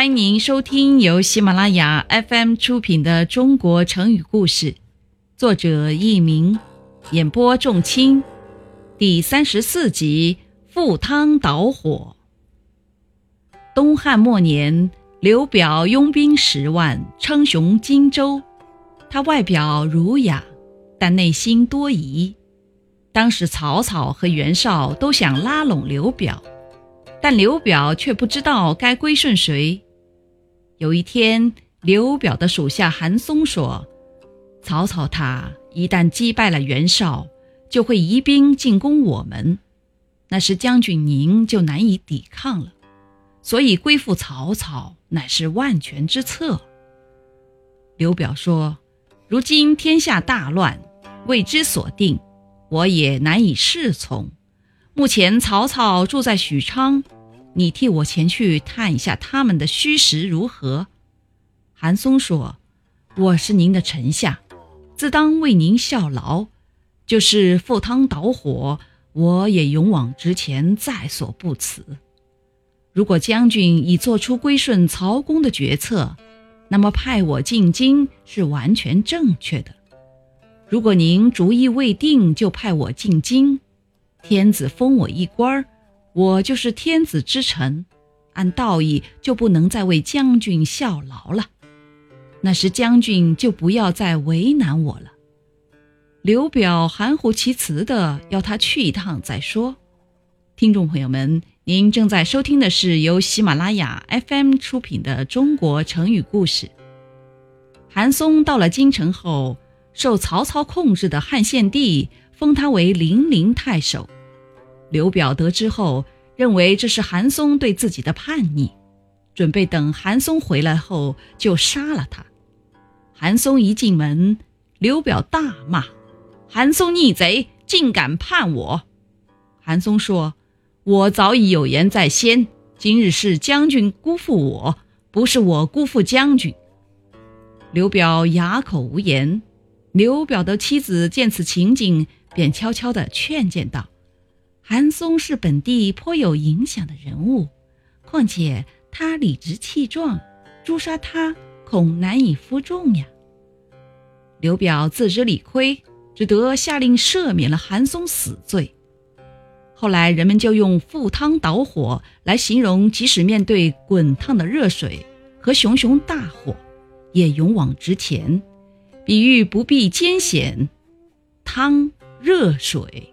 欢迎您收听由喜马拉雅 FM 出品的《中国成语故事》，作者佚名，演播仲卿，第三十四集《赴汤蹈火》。东汉末年，刘表拥兵十万，称雄荆州。他外表儒雅，但内心多疑。当时曹操和袁绍都想拉拢刘表。但刘表却不知道该归顺谁。有一天，刘表的属下韩松说：“曹操他一旦击败了袁绍，就会移兵进攻我们，那时将军您就难以抵抗了。所以归附曹操乃是万全之策。”刘表说：“如今天下大乱，未知所定，我也难以侍从。”目前曹操住在许昌，你替我前去探一下他们的虚实如何？韩松说：“我是您的臣下，自当为您效劳。就是赴汤蹈火，我也勇往直前，在所不辞。如果将军已做出归顺曹公的决策，那么派我进京是完全正确的。如果您主意未定，就派我进京。”天子封我一官儿，我就是天子之臣，按道义就不能再为将军效劳了。那时将军就不要再为难我了。刘表含糊其辞的要他去一趟再说。听众朋友们，您正在收听的是由喜马拉雅 FM 出品的《中国成语故事》。韩松到了京城后，受曹操控制的汉献帝。封他为零陵太守，刘表得知后，认为这是韩松对自己的叛逆，准备等韩松回来后就杀了他。韩松一进门，刘表大骂：“韩松逆贼，竟敢叛我！”韩松说：“我早已有言在先，今日是将军辜负我，不是我辜负将军。”刘表哑口无言。刘表的妻子见此情景。便悄悄地劝谏道：“韩松是本地颇有影响的人物，况且他理直气壮，诛杀他恐难以服众呀。”刘表自知理亏，只得下令赦免了韩松死罪。后来人们就用“赴汤蹈火”来形容，即使面对滚烫的热水和熊熊大火，也勇往直前，比喻不避艰险。汤。热水，